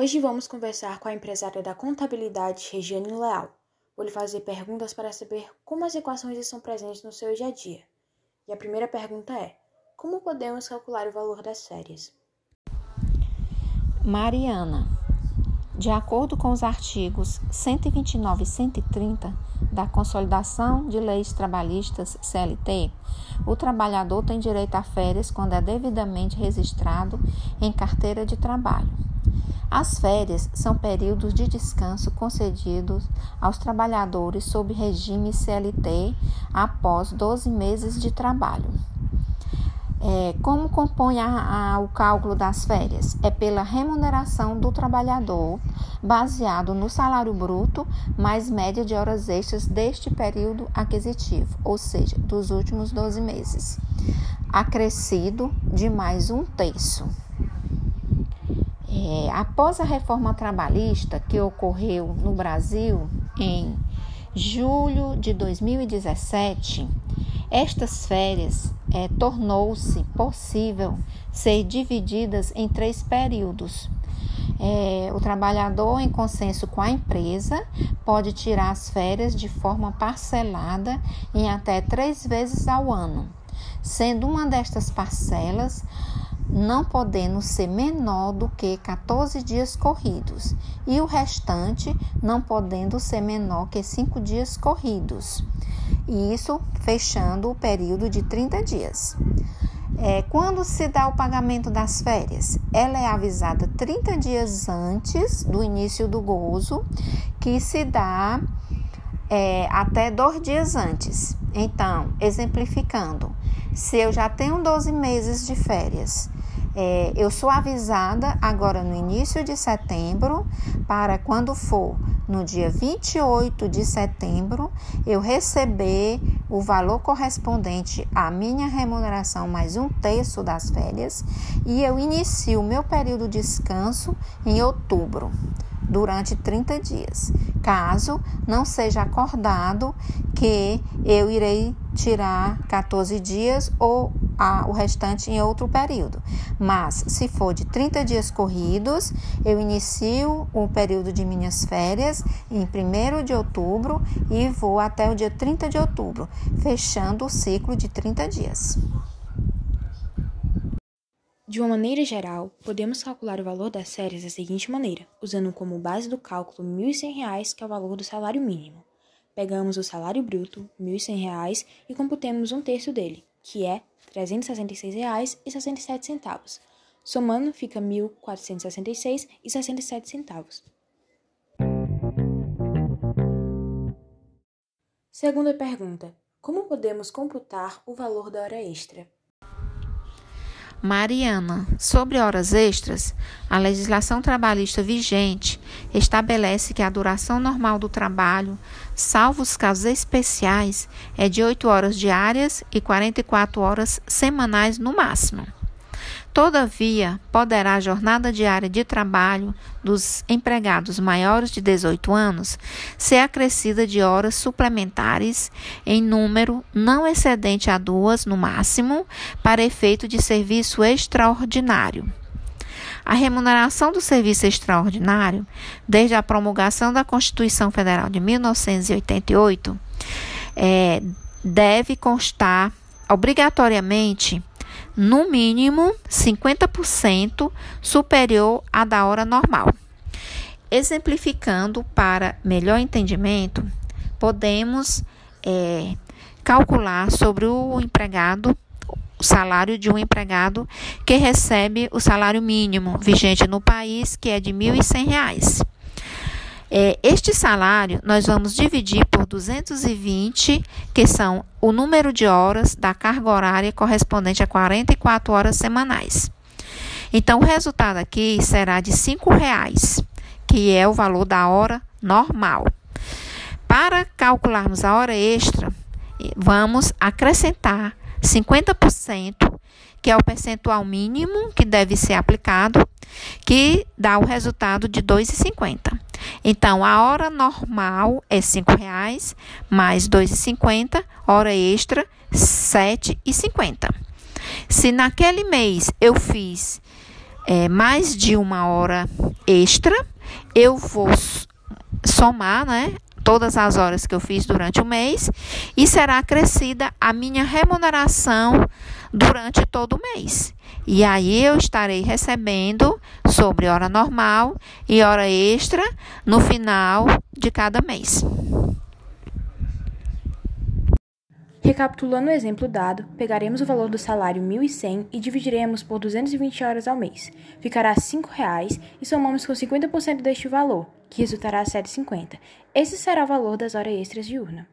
Hoje vamos conversar com a empresária da contabilidade Regiane Leal. Vou lhe fazer perguntas para saber como as equações estão presentes no seu dia a dia. E a primeira pergunta é: como podemos calcular o valor das férias? Mariana, de acordo com os artigos 129 e 130 da Consolidação de Leis Trabalhistas CLT, o trabalhador tem direito a férias quando é devidamente registrado em carteira de trabalho. As férias são períodos de descanso concedidos aos trabalhadores sob regime CLT após 12 meses de trabalho. É, como compõe a, a, o cálculo das férias? É pela remuneração do trabalhador, baseado no salário bruto mais média de horas extras deste período aquisitivo, ou seja, dos últimos 12 meses, acrescido de mais um terço. Após a reforma trabalhista que ocorreu no Brasil em julho de 2017, estas férias é, tornou-se possível ser divididas em três períodos. É, o trabalhador, em consenso com a empresa, pode tirar as férias de forma parcelada em até três vezes ao ano, sendo uma destas parcelas não podendo ser menor do que 14 dias corridos, e o restante não podendo ser menor que 5 dias corridos. E isso fechando o período de 30 dias. É, quando se dá o pagamento das férias? Ela é avisada 30 dias antes do início do gozo, que se dá é, até dois dias antes. Então, exemplificando, se eu já tenho 12 meses de férias é, eu sou avisada agora no início de setembro, para quando for no dia 28 de setembro, eu receber o valor correspondente à minha remuneração mais um terço das férias e eu inicio o meu período de descanso em outubro durante 30 dias. Caso não seja acordado que eu irei tirar 14 dias ou a, o restante em outro período. Mas, se for de 30 dias corridos, eu inicio o período de minhas férias em 1 de outubro e vou até o dia 30 de outubro, fechando o ciclo de 30 dias. De uma maneira geral, podemos calcular o valor das férias da seguinte maneira, usando como base do cálculo R$ 1.100, que é o valor do salário mínimo. Pegamos o salário bruto, R$ 1.100, e computemos um terço dele, que é R$ 366,67. Somando, fica R$ 1.466,67. Segunda pergunta: Como podemos computar o valor da hora extra? Mariana, sobre horas extras, a legislação trabalhista vigente estabelece que a duração normal do trabalho, salvo os casos especiais, é de 8 horas diárias e 44 horas semanais no máximo. Todavia, poderá a jornada diária de trabalho dos empregados maiores de 18 anos ser acrescida de horas suplementares em número não excedente a duas no máximo, para efeito de serviço extraordinário. A remuneração do serviço extraordinário, desde a promulgação da Constituição Federal de 1988, é, deve constar obrigatoriamente no mínimo 50% superior à da hora normal. Exemplificando para melhor entendimento, podemos é, calcular sobre o empregado o salário de um empregado que recebe o salário mínimo vigente no país, que é de R$ 1.100. É, este salário nós vamos dividir por 220, que são o número de horas da carga horária correspondente a 44 horas semanais. Então, o resultado aqui será de R$ 5,00, que é o valor da hora normal. Para calcularmos a hora extra, vamos acrescentar 50% que é o percentual mínimo que deve ser aplicado, que dá o resultado de R$ 2,50. Então, a hora normal é R$ 5,00 mais R$ 2,50, hora extra R$ 7,50. Se naquele mês eu fiz é, mais de uma hora extra, eu vou somar, né? Todas as horas que eu fiz durante o mês e será acrescida a minha remuneração durante todo o mês. E aí eu estarei recebendo sobre hora normal e hora extra no final de cada mês. Recapitulando o exemplo dado, pegaremos o valor do salário 1.100 e dividiremos por 220 horas ao mês. Ficará R$ 5,00 e somamos com 50% deste valor, que resultará R$ 7,50. Esse será o valor das horas extras diurna.